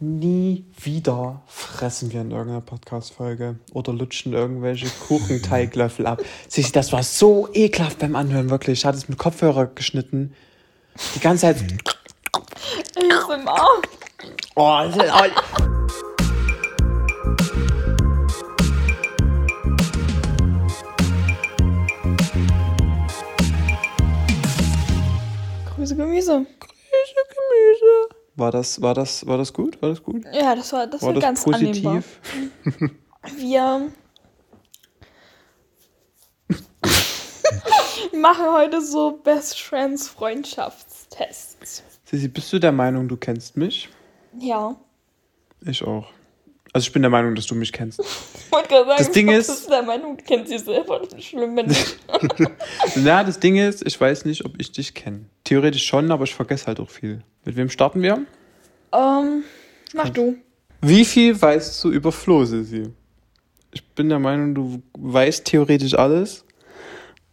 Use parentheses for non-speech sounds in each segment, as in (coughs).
Nie wieder fressen wir in irgendeiner Podcast-Folge oder lutschen irgendwelche Kuchenteiglöffel ab. Sissi, das war so ekelhaft beim Anhören, wirklich. Ich hatte es mit Kopfhörer geschnitten. Die ganze Zeit. ASMR. Oh, das ist- oh. Grüße Gemüse. War das, war das, war das gut? War das gut? Ja, das war, das War war, das ganz annehmbar. positiv? (laughs) Wir (laughs) machen heute so Best Friends Freundschaftstests. Sissi, bist du der Meinung, du kennst mich? Ja. Ich auch. Also ich bin der Meinung, dass du mich kennst. (laughs) Ich wollte gerade sagen, Das Ding ist- bist der Meinung, du kennst dich selber. Schlimm, wenn nicht. Na, das Ding ist, ich weiß nicht, ob ich dich kenne. Theoretisch schon, aber ich vergesse halt auch viel. Mit wem starten wir? ähm, mach du. Wie viel weißt du über Flo, Sissi? Ich bin der Meinung, du weißt theoretisch alles,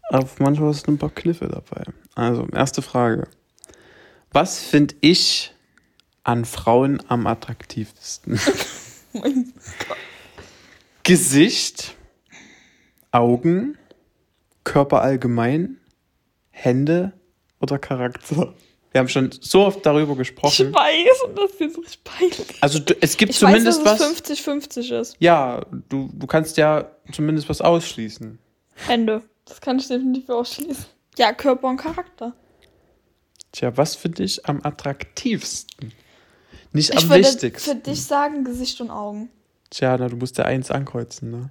aber manchmal hast du ein paar Kniffe dabei. Also, erste Frage. Was finde ich an Frauen am attraktivsten? (laughs) Mein Gesicht, Augen, Körper allgemein, Hände oder Charakter? Wir haben schon so oft darüber Ich gesprochen. weiß, und das ist richtig peinlich. Also du, es gibt Ich zumindest weiß, dass was. es 50-50 ist. Ja, du, du kannst ja zumindest was ausschließen. Hände. Das kann ich definitiv ausschließen. Ja, Körper und Charakter. Tja, was finde ich am attraktivsten? Nicht Ich am würde wichtigsten. für dich sagen Gesicht und Augen. Tja, na, du musst ja eins ankreuzen, ne?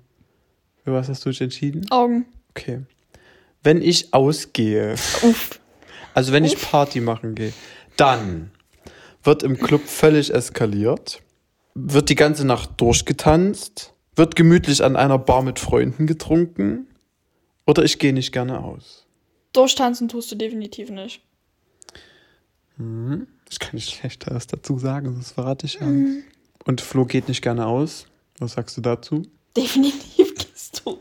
Für was hast du dich entschieden? Augen. Okay. Wenn ich ausgehe, Uff. Also wenn ich Party machen gehe, dann wird im Club völlig eskaliert, wird die ganze Nacht durchgetanzt, wird gemütlich an einer Bar mit Freunden getrunken oder ich gehe nicht gerne aus. Durchtanzen tust du definitiv nicht. Ich kann nicht schlechter was dazu sagen, das verrate ich ja. Mhm. Und Flo geht nicht gerne aus. Was sagst du dazu? Definitiv gehst du.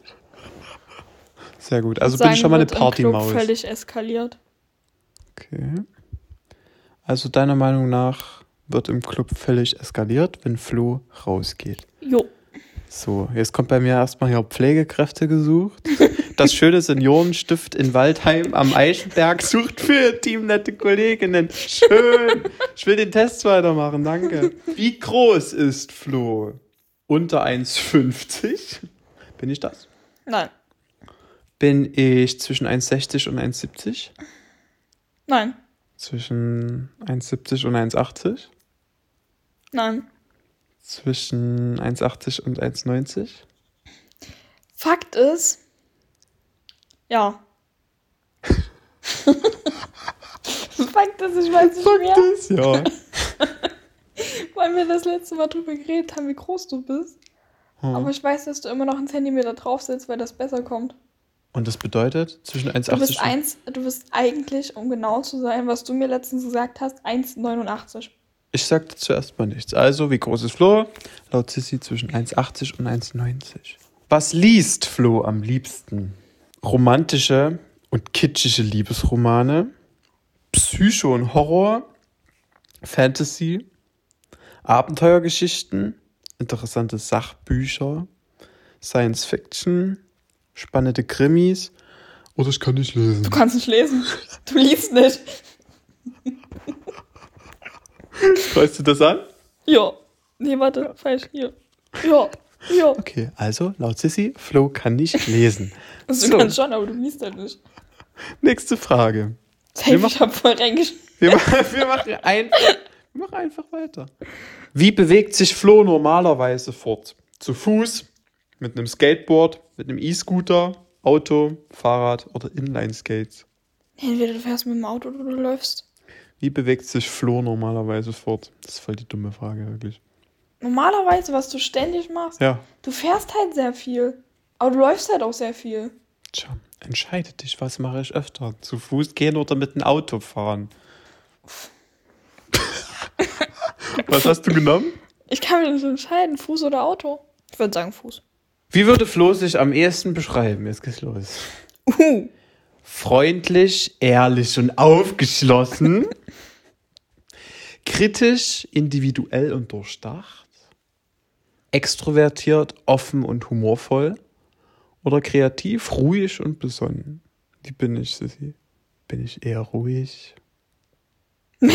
Sehr gut. Also bin ich schon mal eine Partymaus. völlig eskaliert. Okay. Also deiner Meinung nach wird im Club völlig eskaliert, wenn Flo rausgeht. Jo. So, jetzt kommt bei mir erstmal hier Pflegekräfte gesucht. Das schöne Seniorenstift in Waldheim am Eichenberg sucht für teamnette Kolleginnen. Schön. Ich will den Test weitermachen, danke. Wie groß ist Flo? Unter 1,50? Bin ich das? Nein. Bin ich zwischen 1,60 und 1,70? Nein. Zwischen 1,70 und 1,80? Nein. Zwischen 1,80 und 1,90? Fakt ist. Ja. (laughs) Fakt ist, ich weiß nicht mehr, Das, ja. (laughs) weil wir das letzte Mal drüber geredet haben, wie groß du bist. Hm. Aber ich weiß, dass du immer noch einen Zentimeter draufsetzt, weil das besser kommt. Und das bedeutet zwischen 1,80 Du bist und eins, du bist eigentlich, um genau zu sein, was du mir letztens gesagt hast, 1,89. Ich sagte zuerst mal nichts. Also, wie groß ist Flo? Laut Sissy zwischen 1,80 und 1,90. Was liest Flo am liebsten? Romantische und kitschige Liebesromane, Psycho und Horror, Fantasy, Abenteuergeschichten, interessante Sachbücher, Science Fiction, spannende Krimis oder ich kann nicht lesen. Du kannst nicht lesen. (laughs) Du liest nicht. Weißt du das an? Ja. Nee, warte, falsch. Hier. Ja. Ja. Okay, also laut Sissy, Flo kann nicht lesen. (laughs) Also, du So. kannst schon, aber du liest halt nicht. Nächste Frage. Safe, Wir ich hab voll reingeschrieben. (laughs) Wir, wir, machen einfach, wir machen einfach weiter. Wie bewegt sich Flo normalerweise fort? Zu Fuß, mit einem Skateboard, mit einem E-Scooter, Auto, Fahrrad oder Inline-Skates? Entweder du fährst mit dem Auto oder du läufst. Wie bewegt sich Flo normalerweise fort? Das ist voll die dumme Frage, wirklich. Normalerweise, was du ständig machst, Ja, du fährst halt sehr viel. Aber du läufst halt auch sehr viel. tja, entscheide dich, was mache ich öfter? Zu Fuß gehen oder mit dem Auto fahren? (laughs) was hast du genommen? Ich kann mich nicht entscheiden, Fuß oder Auto. Ich würde sagen Fuß. Wie würde Flo sich am ehesten beschreiben? Jetzt geht's los. Uh. Freundlich, ehrlich und aufgeschlossen. (laughs) Kritisch, individuell und durchdacht. Extrovertiert, offen und humorvoll. Oder kreativ, ruhig und besonnen. Wie bin ich, Sissi? Bin ich eher ruhig? (laughs)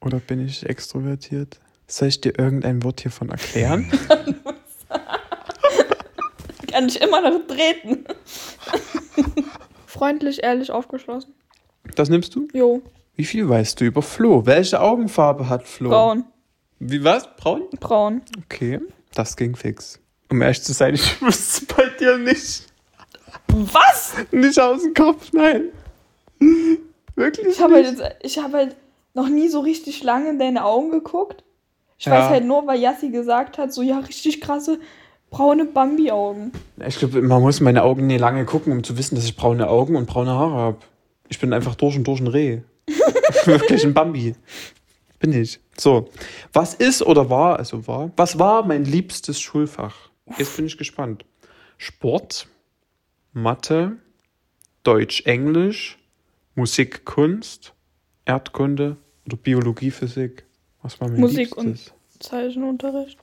Oder bin ich extrovertiert? Soll ich dir irgendein Wort hiervon erklären? (laughs) Kann ich immer noch treten. Freundlich, ehrlich, aufgeschlossen. Das nimmst du? Jo, Wie viel weißt du über Flo? Welche Augenfarbe hat Flo? braun. Wie was? Braun? Braun. Okay, das ging fix. Um ehrlich zu sein, (laughs) ich wusste es bei dir nicht. Was? Nicht aus dem Kopf, nein. Wirklich? Ich habe halt, nicht? jetzt- ich hab halt noch nie so richtig lange in deine Augen geguckt. Ich Ja. weiß halt nur, weil Yassi gesagt hat, so ja, richtig krasse braune Bambi-Augen. Ich glaube, man muss meine Augen nie lange gucken, um zu wissen, dass ich braune Augen und braune Haare habe. Ich bin einfach durch und durch ein Reh. (laughs) Wirklich ein Bambi. Bin ich. So, was ist oder war, also war, was war mein liebstes Schulfach? Jetzt bin ich gespannt. Sport, Mathe, Deutsch, Englisch, Musik, Kunst, Erdkunde oder Biologie, Physik? Was war mein Musik und- liebstes? Zeichenunterricht.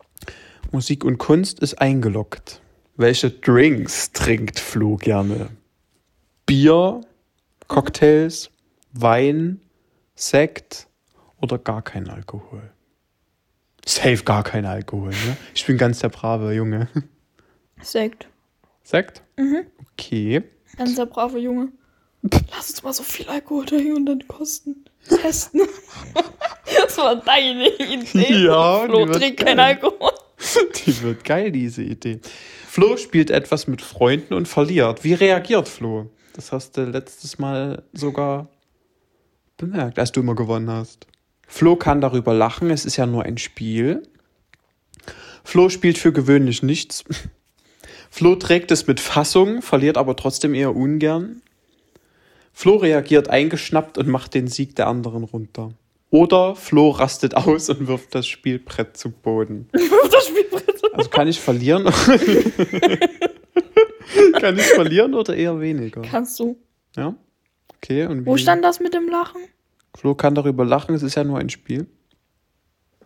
Musik und Kunst ist eingeloggt. Welche Drinks trinkt Flo gerne? Bier, Cocktails, Wein, Sekt oder gar kein Alkohol? Safe gar kein Alkohol, ne? Ich bin ganz der brave Junge. Sekt. Sekt? Mhm. Okay. Ganz der brave Junge. Lass uns mal so viel Alkohol dahin und dann kosten. Testen. (laughs) das war deine Idee. Ja, Flo trinkt kein. Alkohol. (laughs) Die wird geil, diese Idee. Flo spielt etwas mit Freunden und verliert. Wie reagiert Flo? Das hast du letztes Mal sogar bemerkt, als du immer gewonnen hast. Flo kann darüber lachen, es ist ja nur ein Spiel. Flo spielt für gewöhnlich nichts. (laughs) Flo trägt es mit Fassung, verliert aber trotzdem eher ungern. Flo reagiert eingeschnappt und macht den Sieg der anderen runter. Oder Flo rastet aus und wirft das Spielbrett zu Boden. (laughs) das Spielbrett. Also kann ich verlieren? (laughs) kann ich verlieren oder eher weniger? Kannst du. Ja? Okay, und Wo stand das mit dem Lachen? Flo kann darüber lachen, es ist ja nur ein Spiel.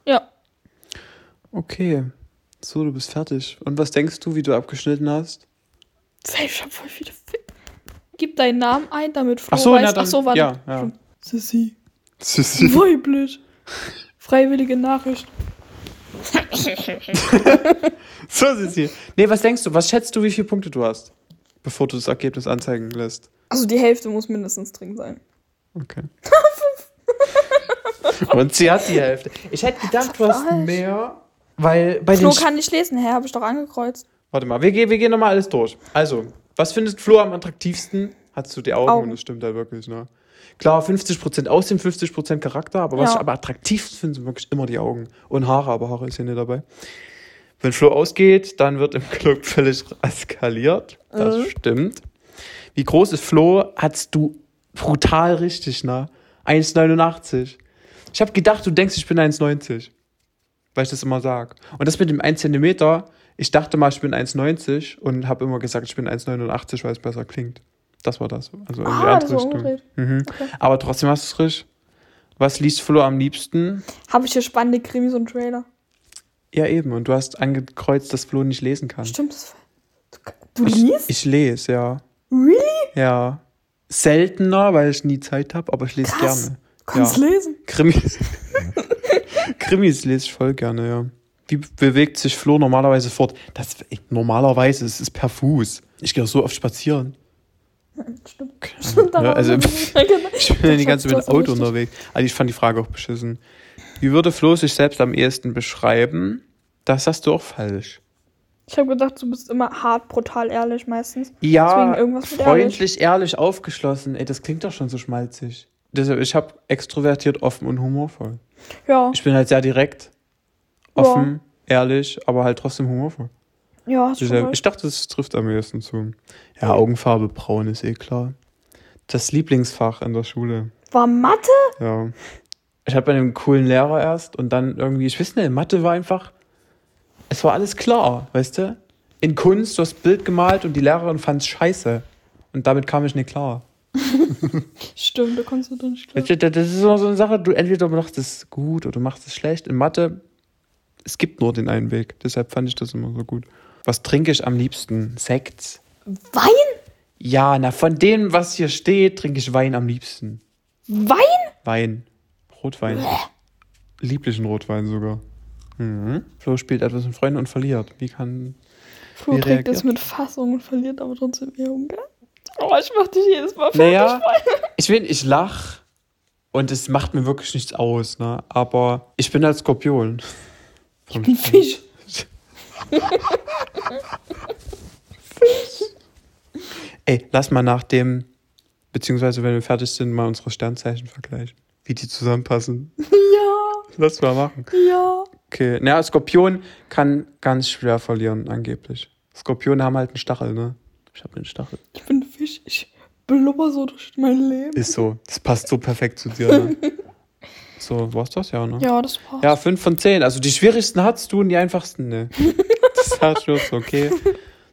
Ja. Okay. So, du bist fertig. Und was denkst du, wie du abgeschnitten hast? Ich hab voll viele Gib deinen Namen ein, damit Flo Ach so, weiß. na dann- Ach so, warte. ja, ja. Sissi. Sissi. Weiblich. Freiwillige Nachricht. (laughs) So, Sissi. Nee, was denkst du? Was schätzt du, wie viele Punkte du hast? Bevor du das Ergebnis anzeigen lässt. Also die Hälfte muss mindestens drin sein. Okay. (laughs) Und sie hat die Hälfte. Ich hätte gedacht, du hast mehr, weil bei Flo den kann nicht lesen, hä? Hab ich doch angekreuzt. Warte mal, wir, gehen- wir gehen nochmal alles durch. Also, was findest Flo am attraktivsten? Hast du die Augen, Augen. und das stimmt halt wirklich, ne? Klar, 50% Aussehen, 50% Charakter, aber was Ja. ich aber attraktiv finde, sind wirklich immer die Augen. Und Haare, aber Haare ist hier nicht dabei. Wenn Flo ausgeht, dann wird im Club (laughs) völlig eskaliert. Das Mhm. stimmt. Wie groß ist Flo? Hattest du brutal richtig, ne? 1,89. Ich habe gedacht, du denkst, ich bin 1,90 weil ich das immer sag. Und das mit dem 1 Zentimeter, ich dachte mal, ich bin 1,90 und habe immer gesagt, ich bin 1,89, weil es besser klingt. Das war das. Also in die Ah, das andere Richtung. Mhm. Okay. Aber trotzdem hast du es richtig. Was liest Flo am liebsten? Habe ich hier spannende Krimis und Trailer? Ja, eben. Und du hast angekreuzt, dass Flo nicht lesen kann. Stimmt das? Du, du liest? Ich lese, ja. Really? Ja. Seltener, weil ich nie Zeit habe, aber ich lese Krass. gerne. Du kannst Ja. lesen. Krimis. (laughs) Krimis lese ich voll gerne, ja. Wie bewegt sich Flo normalerweise fort? Das, ey, normalerweise ist es per Fuß. Ich gehe so oft spazieren. (laughs) Stimmt. Stimmt, Ja, also, ich (laughs) Ich bin ja die ganze Zeit mit dem Auto unterwegs. Also ich fand die Frage auch beschissen. Wie würde Flo sich selbst am ehesten beschreiben? Das hast du auch falsch. Ich habe gedacht, du bist immer hart, brutal ehrlich meistens. Ja, freundlich, ehrlich. aufgeschlossen. Ey, das klingt doch schon so schmalzig. Deshalb, ich habe extrovertiert, offen und humorvoll. Ja, Ich bin halt sehr direkt, offen, ehrlich, aber halt trotzdem humorvoll. Ja, hast du schon ich dachte, das trifft am ehesten zu. Ja, Augenfarbe braun ist eh klar. Das Lieblingsfach in der Schule. War Mathe? Ja. Ich hatte einen coolen Lehrer erst und dann irgendwie, ich weiß nicht, Mathe war einfach, es war alles klar, weißt du? In Kunst, du hast Bild gemalt und die Lehrerin fand es scheiße. Und damit kam ich nicht klar. (laughs) Stimmt, da kannst du Weißt du, Das ist immer so eine Sache, du entweder machst es gut oder machst es schlecht. In Mathe, es gibt nur den einen Weg. Deshalb fand ich das immer so gut. Was trinke ich am liebsten? Sekt. Wein? Ja, na, von dem, was hier steht, trinke ich Wein am liebsten. Wein? Wein. Rotwein. Lieblichen Rotwein sogar. Mhm. Flo spielt etwas mit Freunden und verliert. Wie kann. Flo Wie trägt es mit Fassung und verliert aber trotzdem gell? Oh, ich mach dich jedes Mal fertig. Naja, ich will, ich lach und es macht mir wirklich nichts aus, ne? Aber ich bin halt Skorpion. Ich bin Fisch. (laughs) Ey, lass mal nach dem, beziehungsweise wenn wir fertig sind, mal unsere Sternzeichen vergleichen. Wie die zusammenpassen. (laughs) Ja, Lass mal machen. ja. Okay. Naja, Skorpion kann ganz schwer verlieren, angeblich. Skorpione haben halt einen Stachel, ne? Ich habe einen Stachel. Ich bin Fisch. Ich blubber so durch mein Leben. Ist so. Das passt so perfekt zu dir, ne? (laughs) So, war's das ja, ne? Ja, das passt. Ja, 5 von 10. Also die schwierigsten hattest du und die einfachsten, ne? (laughs) Das du so, okay.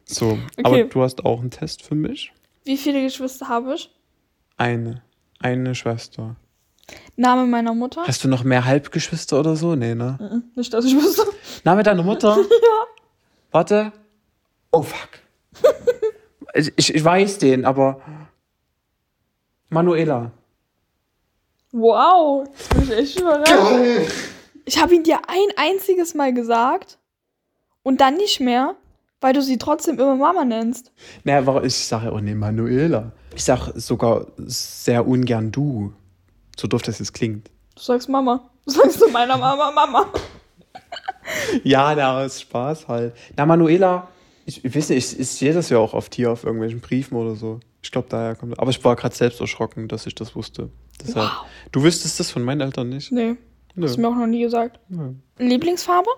So, aber Okay. du hast auch einen Test für mich. Wie viele Geschwister habe ich? Eine. Eine Schwester. Name meiner Mutter? Hast du noch mehr Halbgeschwister oder so? Nee, ne? Mhm, Nicht, dass ich wüsste. Name deiner Mutter? (laughs) ja. Warte. Oh, fuck. (laughs) ich, ich weiß den, aber. Manuela. Wow, das bin ich echt überrascht. Ich habe ihn dir ein einziges Mal gesagt und dann nicht mehr, weil du sie trotzdem immer Mama nennst. Naja, warum- ich sage auch nicht Manuela. Ich sage sogar sehr ungern du. So doof das jetzt klingt. Du sagst Mama. Du sagst zu meiner Mama Mama. Ja, na, ist Spaß halt. Na, Manuela, ich, ich weiß nicht, ich, ich sehe das ja auch oft hier auf irgendwelchen Briefen oder so. Ich glaube, daher kommt Aber ich war gerade selbst erschrocken, dass ich das wusste. Deshalb. Wow. Du wüsstest das von meinen Eltern nicht? Nee, Nö. hast du mir auch noch nie gesagt. Nö. Lieblingsfarbe?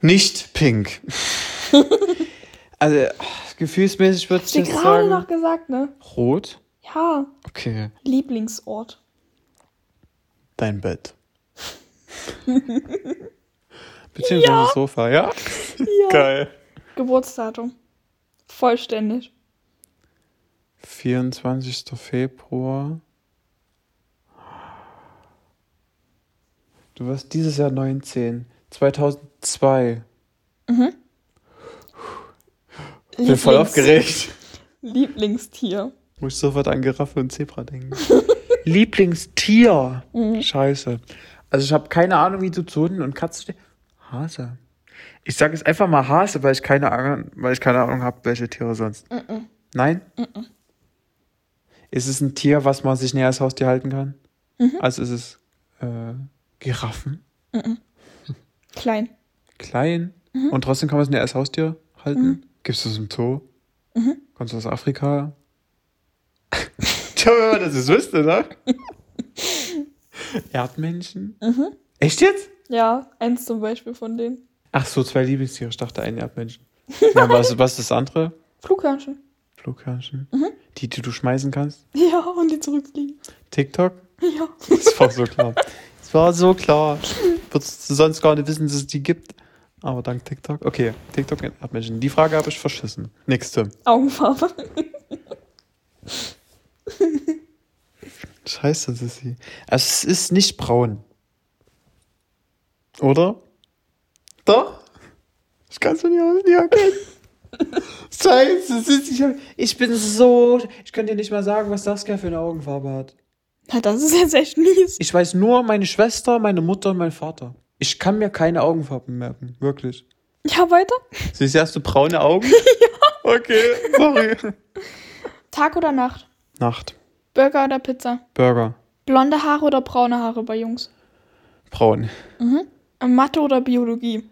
Nicht pink. (laughs) also, ach, gefühlsmäßig würde ich Hast du dir jetzt gerade sagen. noch gesagt, ne? Rot? Ja, Okay. Lieblingsort. Dein Bett. (laughs) Beziehungsweise das Sofa, ja? Ja. Geil. Geburtsdatum. Vollständig. 24. Februar. Du wirst dieses Jahr 19. 2002. Ich bin voll aufgeregt. Lieblingstier. Muss ich sofort an Giraffe und Zebra denken. (laughs) Lieblingstier. Scheiße. Also ich habe keine Ahnung, wie du zu Hunden und Katzen stehst. Hase. Ich sage jetzt einfach mal Hase, weil ich keine Ahnung, weil ich keine Ahnung habe, welche Tiere sonst. Nein? Ist es ein Tier, was man sich näher als Haustier halten kann? Also ist es äh, Giraffen, Klein. klein und trotzdem kann man es näher als Haustier halten? Gibt es das im Zoo? Kommst du aus Afrika? (laughs) Tja, wenn man das jetzt wüsste, ne? (laughs) Erdmännchen? Echt jetzt? Ja, eins zum Beispiel von denen. Ach so, zwei Lieblingstiere. Ich dachte ein Erdmännchen. Ja, was, was ist das andere? Flughörnchen. Flughörnchen. Die, die du schmeißen kannst? Ja, und die zurückfliegen. TikTok? Ja. Das war so klar. War so klar. Würdest du sonst gar nicht wissen, dass es die gibt. Aber dank TikTok. Okay, TikTok und Erdmännchen. Die Frage habe ich verschissen. Nächste. Augenfarbe. Scheiße, Sissi. Also es ist nicht braun. Oder? Doch? Ich kann es aus nicht erkennen. Scheiße, Sissi. Ich, hab, ich bin so... Ich könnte dir nicht mal sagen, was das für eine Augenfarbe hat. Na, das ist jetzt echt mies. Ich weiß nur meine Schwester, meine Mutter und mein Vater. Ich kann mir keine Augenfarben merken. Wirklich. Ja, weiter. Sissi, hast du braune Augen? (laughs) ja. Okay, sorry. Tag oder Nacht? Nacht. Burger oder Pizza? Burger. Blonde Haare oder braune Haare bei Jungs? Braun. Mathe oder Biologie?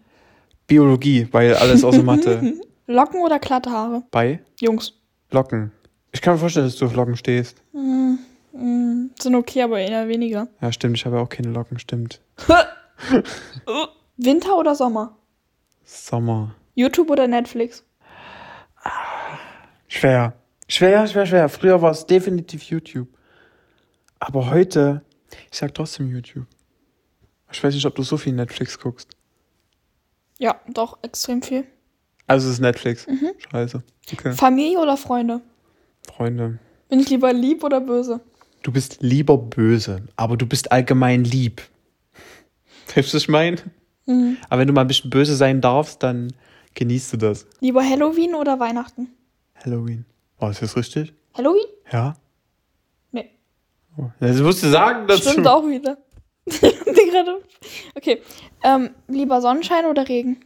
Biologie, weil alles außer Mathe. (laughs) Locken oder glatte Haare? Bei Jungs. Locken. Ich kann mir vorstellen, dass du auf Locken stehst. Mm, sind okay, aber eher weniger. Ja, stimmt. Ich habe ja auch keine Locken, stimmt. (laughs) Winter oder Sommer? Sommer. YouTube oder Netflix? Schwer. Schwer, schwer, schwer. Früher war es definitiv YouTube. Aber heute, ich sag trotzdem YouTube. Ich weiß nicht, ob du so viel Netflix guckst. Ja, doch, extrem viel. Also es ist Netflix. Scheiße. Okay. Familie oder Freunde? Freunde. Bin ich lieber lieb oder böse? Du bist lieber böse, aber du bist allgemein lieb. (laughs) Weißt du, was ich meine? Mhm. Aber wenn du mal ein bisschen böse sein darfst, dann genießt du das. Lieber Halloween oder Weihnachten? Halloween. Oh, ist das richtig? Halloween? Ja. Nee. Oh, Das musst du sagen dazu. Stimmt auch wieder. (laughs) Okay. Ähm, lieber Sonnenschein oder Regen?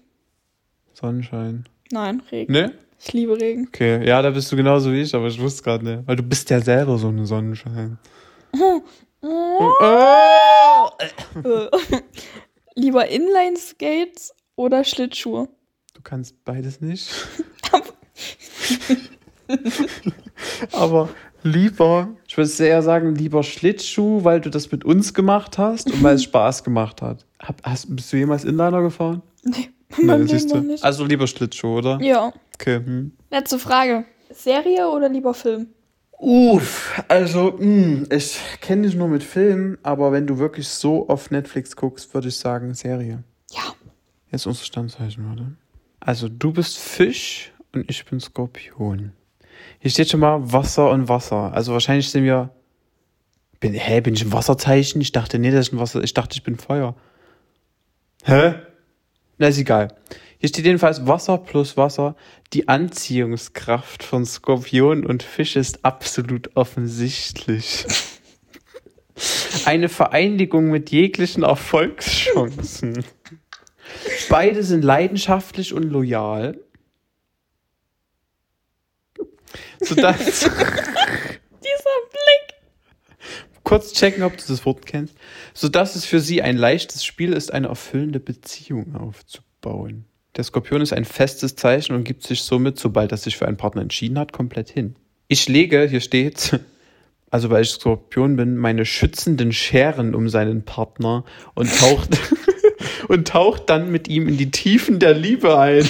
Sonnenschein. Nein, Regen. Ne? Ich liebe Regen. Okay, ja, da bist du genauso wie ich, aber ich wusste gerade nicht. Weil du bist ja selber so ein Sonnenschein. Oh! (laughs) Lieber Inline-Skates oder Schlittschuhe? Du kannst beides nicht. (laughs) aber lieber, ich würde sehr sagen, lieber Schlittschuh, weil du das mit uns gemacht hast und weil es Spaß gemacht hat. Hab, hast, bist du jemals Inliner gefahren? Nee, in meinem Leben siehst du. nicht. Also lieber Schlittschuh, oder? Ja. Okay. Hm. Letzte Frage. Serie oder lieber Film? Uff, also, mh, ich kenne dich nur mit Filmen, aber wenn du wirklich so auf Netflix guckst, würde ich sagen Serie. Ja. Jetzt unser Standzeichen, oder? Also, du bist Fisch und ich bin Skorpion. Hier steht schon mal Wasser und Wasser. Also, wahrscheinlich sind wir. Bin, hä, bin ich ein Wasserzeichen? Ich dachte, nee, das ist ein Wasser. Ich dachte, ich bin Feuer. Hä? Na, ist egal. Hier steht jedenfalls Wasser plus Wasser. Die Anziehungskraft von Skorpion und Fisch ist absolut offensichtlich. Eine Vereinigung mit jeglichen Erfolgschancen. Beide sind leidenschaftlich und loyal. Sodass. Kurz checken, ob du das Wort kennst. Sodass es für sie ein leichtes Spiel ist, eine erfüllende Beziehung aufzubauen. Der Skorpion ist ein festes Zeichen und gibt sich somit, sobald er sich für einen Partner entschieden hat, komplett hin. Ich lege, hier steht, (laughs) also weil ich Skorpion bin, meine schützenden Scheren um seinen Partner und taucht, (laughs) und taucht dann mit ihm in die Tiefen der Liebe ein.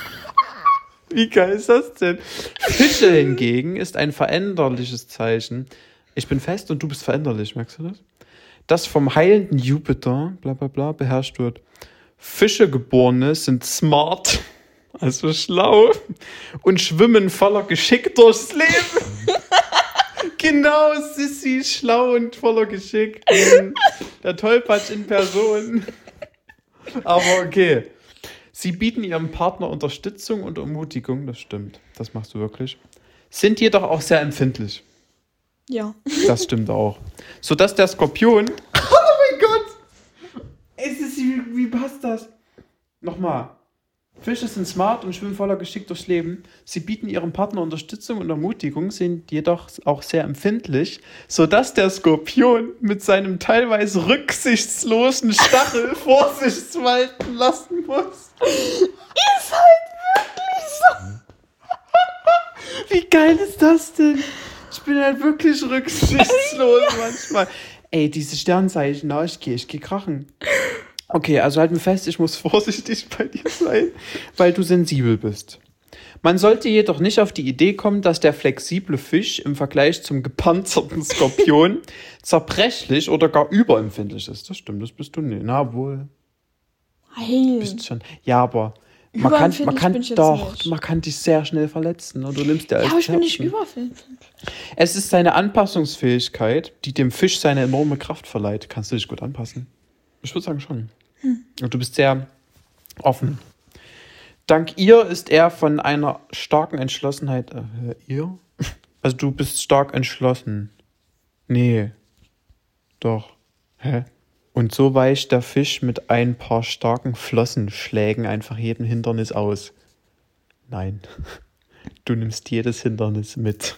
(laughs) Wie geil ist das denn? Fische hingegen ist ein veränderliches Zeichen. Ich bin fest und du bist veränderlich, merkst du das? Das vom heilenden Jupiter, bla bla bla, beherrscht wird. Fischegeborene sind smart, (laughs) also schlau, und schwimmen voller Geschick durchs Leben. (laughs) genau, Sissy, schlau und voller Geschick. Mhm. Der Tollpatsch in Person. Aber okay. Sie bieten ihrem Partner Unterstützung und Ermutigung, das stimmt, das machst du wirklich. Sind jedoch auch sehr empfindlich. Ja. Das stimmt auch. Sodass der Skorpion. (laughs) Oh mein Gott! Es ist, wie, wie passt das? Nochmal. Fische sind smart und schwimmen voller Geschick durchs Leben. Sie bieten ihrem Partner Unterstützung und Ermutigung, sind jedoch auch sehr empfindlich, sodass der Skorpion mit seinem teilweise rücksichtslosen Stachel (laughs) Vorsicht walten lassen muss. Ist halt wirklich so. (laughs) Wie geil ist das denn? Ich bin halt wirklich rücksichtslos (laughs) manchmal. Ey, diese Sternzeichen, na, ich gehe, ich gehe krachen. Okay, also halt mir fest, ich muss (laughs) vorsichtig bei dir sein, weil du sensibel bist. Man sollte jedoch nicht auf die Idee kommen, dass der flexible Fisch im Vergleich zum gepanzerten Skorpion (laughs) zerbrechlich oder gar überempfindlich ist. Das stimmt, das bist du nicht. Na wohl, Heil. bist schon. Ja, aber man kann, man kann doch, nicht. man kann dich sehr schnell verletzen und du nimmst dir Ja, als aber ich bin nicht Herzen. überempfindlich. Es ist seine Anpassungsfähigkeit, die dem Fisch seine enorme Kraft verleiht. Kannst du dich gut anpassen? Ich würde sagen schon. Und du bist sehr offen. Dank ihr ist er von einer starken Entschlossenheit. Äh, ihr? Also du bist stark entschlossen. Nee. Doch. Hä? Und so weicht der Fisch mit ein paar starken Flossenschlägen einfach jedem Hindernis aus. Nein. (laughs) Du nimmst jedes Hindernis mit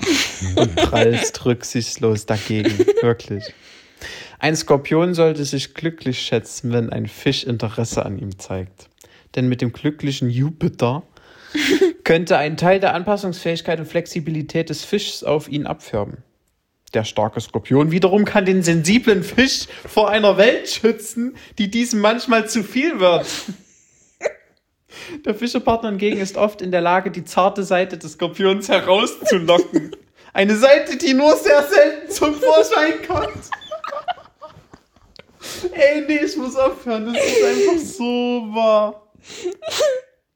und (laughs) prallst rücksichtslos dagegen. Wirklich. Ein Skorpion sollte sich glücklich schätzen, wenn ein Fisch Interesse an ihm zeigt. Denn mit dem glücklichen Jupiter (laughs) könnte ein Teil der Anpassungsfähigkeit und Flexibilität des Fischs auf ihn abfärben. Der starke Skorpion wiederum kann den sensiblen Fisch vor einer Welt schützen, die diesem manchmal zu viel wird. (laughs) Der Fischerpartner hingegen ist oft in der Lage, die zarte Seite des Skorpions herauszulocken. Eine Seite, die nur sehr selten zum Vorschein kommt. Ey, nee, ich muss aufhören. Das ist einfach so wahr.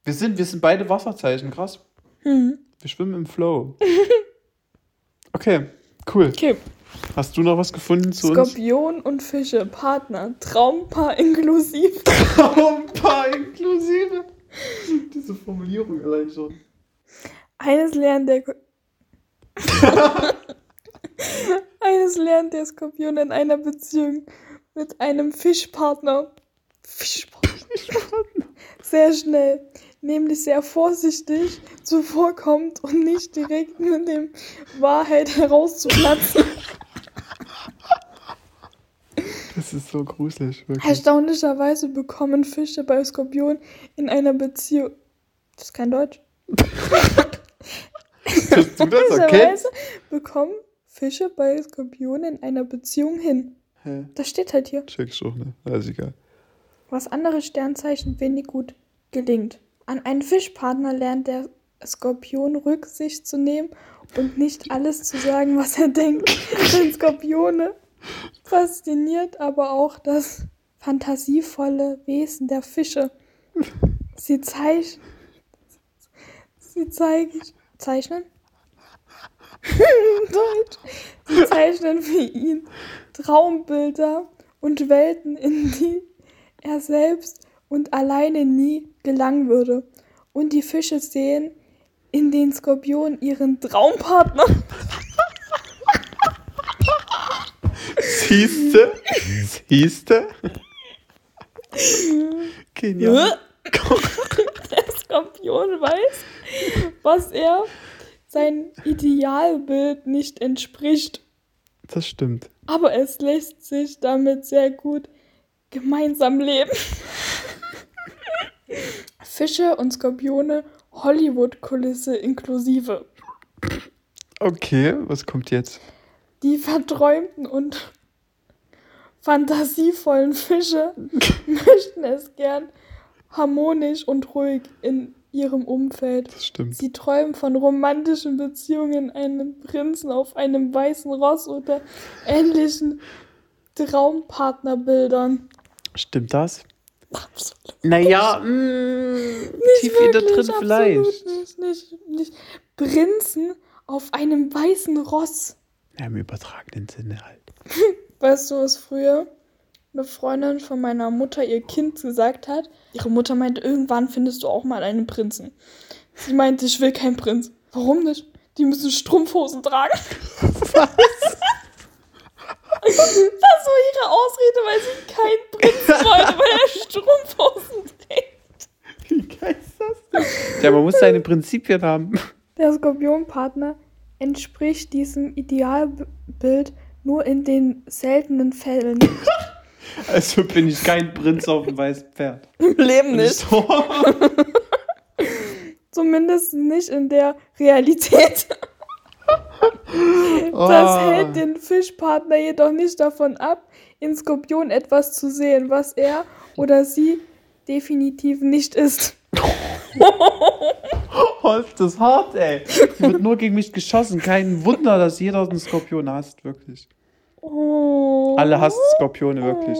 Wir sind, wir sind beide Wasserzeichen, krass. Wir schwimmen im Flow. (laughs) Okay, cool. Okay. Hast du noch was gefunden zu uns? Skorpion und Fische, Partner, Traumpaar inklusiv. (laughs) Traumpaar inklusive. Diese Formulierung allein schon. Eines lernt der. (laughs) Eines lernt der Skorpion in einer Beziehung mit einem Fischpartner. Fischpartner. Sehr schnell, nämlich sehr vorsichtig zuvorkommt und nicht direkt mit dem Wahrheit herauszuplatzen. Das ist so gruselig, wirklich. Erstaunlicherweise bekommen Fische bei Skorpion in einer Beziehung. Das ist kein Deutsch. Hast du das okay? Erstaunlicherweise bekommen Fische bei Skorpion in einer Beziehung hin. Hä? Das steht halt hier. Checkst du auch, ne? Alles egal. Was andere Sternzeichen wenig gut gelingt. An einen Fischpartner lernt der Skorpion Rücksicht zu nehmen und nicht alles zu sagen, was er denkt. (laughs) Denn Skorpione fasziniert aber auch das fantasievolle Wesen der Fische. Sie zeichnen. Sie zeigen, zeichnen? Deutsch. Sie zeichnen für ihn Traumbilder und Welten, in die er selbst und alleine nie gelangen würde. Und die Fische sehen in den Skorpion ihren Traumpartner. Siehste? Siehste? Genial. Der Skorpion weiß, was er sein Idealbild nicht entspricht. Das stimmt. Aber es lässt sich damit sehr gut gemeinsam leben. Fische und Skorpione, Hollywood-Kulisse inklusive. Okay, was kommt jetzt? Die verträumten und fantasievollen Fische (laughs) möchten es gern harmonisch und ruhig in ihrem Umfeld. Das stimmt. Sie träumen von romantischen Beziehungen, einem Prinzen auf einem weißen Ross oder ähnlichen Traumpartnerbildern. Stimmt das? Absolut. Naja, mh, tief in da drin Wirklich, vielleicht. absolut Nicht, nicht, nicht. Prinzen auf einem weißen Ross. Ja, im übertragenen Sinne halt. (laughs) Weißt du, was früher eine Freundin von meiner Mutter ihr Kind gesagt hat? Ihre Mutter meinte, irgendwann findest du auch mal einen Prinzen. Sie meinte, ich will keinen Prinz. Warum nicht? Die müssen Strumpfhosen tragen. (laughs) Das war ihre Ausrede, weil sie keinen Prinzen wollte, weil er (laughs) Strumpfhosen trägt. Wie geil ist das denn? Ja, man muss seine Prinzipien haben. Der Skorpionpartner entspricht diesem Idealbild nur in den seltenen Fällen. (laughs) Also bin ich kein Prinz auf dem weißen Pferd. Im Leben nicht. so, (laughs) Zumindest nicht in der Realität. Das Ah. hält den Fischpartner jedoch nicht davon ab, in Skorpion etwas zu sehen, was er oder sie definitiv nicht ist. Holz, (laughs) das ist hart, ey. Die wird nur gegen mich geschossen. Kein Wunder, dass jeder einen Skorpion hasst, wirklich. Oh. Alle hassen Skorpione, wirklich.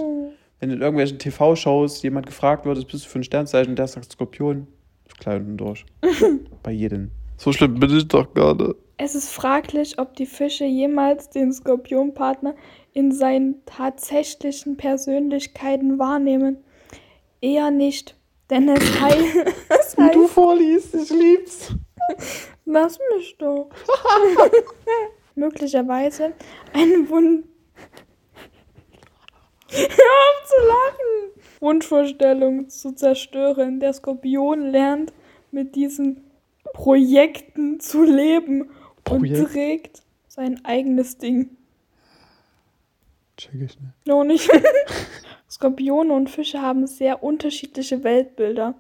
Wenn in irgendwelchen TV-Shows jemand gefragt wird, was bist du für ein Sternzeichen, der sagt Skorpion, ist klein und durch. (laughs) Bei jedem. So schlimm bin ich doch nicht. Es ist fraglich, ob die Fische jemals den Skorpionpartner in seinen tatsächlichen Persönlichkeiten wahrnehmen. Eher nicht, denn es, (coughs) hei es Wie du heißt, vorliest, ich lieb's. (laughs) lass mich doch. (laughs) Möglicherweise einen Wund... (laughs) Hör auf zu lachen! Wunschvorstellung zu zerstören. Der Skorpion lernt mit diesen Projekten zu leben und Projekt? trägt sein eigenes Ding. Check ich nicht. Noch nicht. (laughs) Skorpione und Fische haben sehr unterschiedliche Weltbilder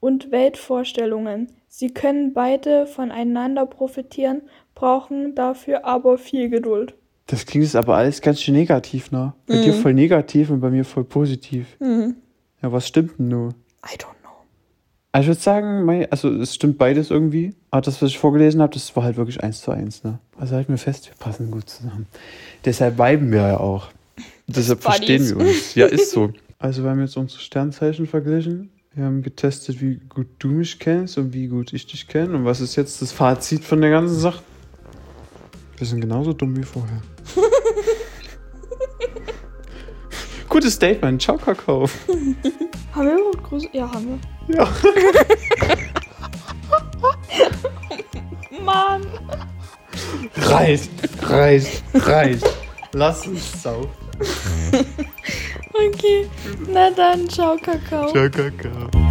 und Weltvorstellungen. Sie können beide voneinander profitieren, brauchen dafür aber viel Geduld. Das klingt jetzt aber alles ganz schön negativ, ne? Bei dir voll negativ und bei mir voll positiv. Mhm. Ja, was stimmt denn nur? I don't know. Also ich würde sagen, mein, also es stimmt beides irgendwie. Aber das, was ich vorgelesen habe, das war halt wirklich eins zu eins, ne? Also halten wir fest, wir passen gut zusammen. Deshalb viben wir ja auch. Deshalb verstehen Buddies. wir uns. Ja, ist so. (laughs) Also wir haben jetzt unsere Sternzeichen verglichen. Wir haben getestet, wie gut du mich kennst und wie gut ich dich kenne. Und was ist jetzt das Fazit von der ganzen Sache? Wir sind genauso dumm wie vorher. Gutes Statement. Ciao, Kakao. (laughs) Haben wir überhaupt große. Ja, haben wir. Ja. (laughs) Mann! Reißt, reißt, reißt. Lass uns saufen. Okay. Na dann, ciao, Kakao. Ciao, Kakao.